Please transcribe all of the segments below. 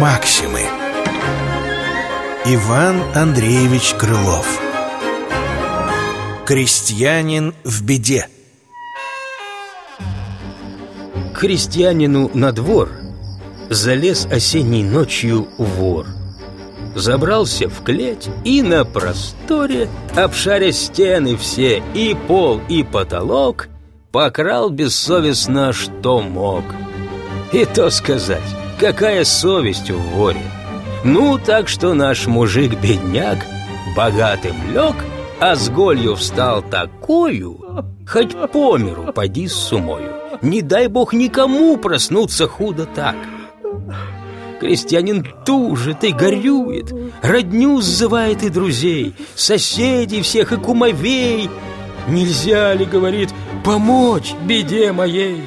Максимы. Иван Андреевич Крылов. Крестьянин в беде. Крестьянину на двор залез осенней ночью вор. Забрался в клеть и на просторе, обшаря стены все, и пол, и потолок, Покрал бессовестно, что мог. И то сказать, какая совесть в воре. Ну, так что наш мужик-бедняк Богатым лег, а с голью встал такую Хоть по миру поди с сумою. Не дай бог никому проснуться худо так. Крестьянин тужит и горюет Родню сзывает и друзей Соседей всех и кумовей. Нельзя ли, говорит, помочь беде моей.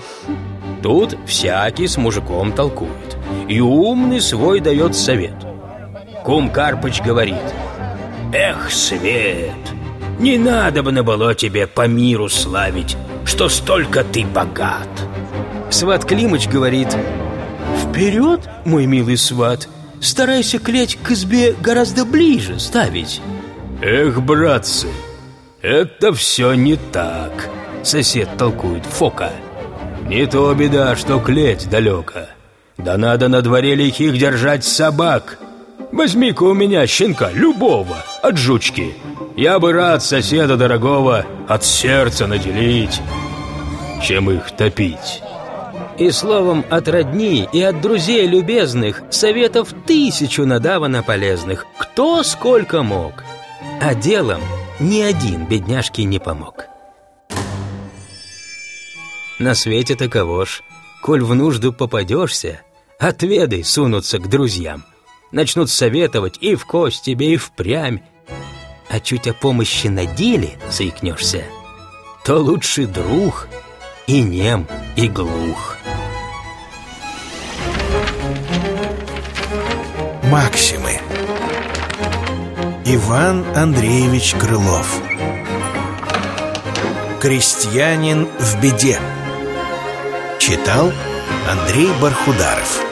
Тут всякий с мужиком толкует И умный свой дает совет. Кум Карпыч говорит Эх, Свет, не надо бы на было тебе по миру славить Что столько ты богат Сват Климыч говорит Вперед, мой милый сват Старайся клеть к избе гораздо ближе ставить Эх, братцы, это все не так Сосед толкует Фока Не то беда, что клеть далеко. Да надо на дворе лихих держать собак. Возьми-ка у меня щенка, любого, от жучки. Я бы рад соседа дорогого от сердца наделить Чем их топить и словом от родни и от друзей любезных Советов тысячу надавано полезных. Кто сколько мог А делом ни один бедняжке не помог На свете таково ж. Коль в нужду попадешься Отведай сунутся к друзьям. Начнут советовать и в кость тебе, и впрямь. А чуть о помощи на деле заикнешься То лучший друг и нем, и глух. Максимы. Иван Андреевич Крылов. Крестьянин в беде Читал Андрей Бархударов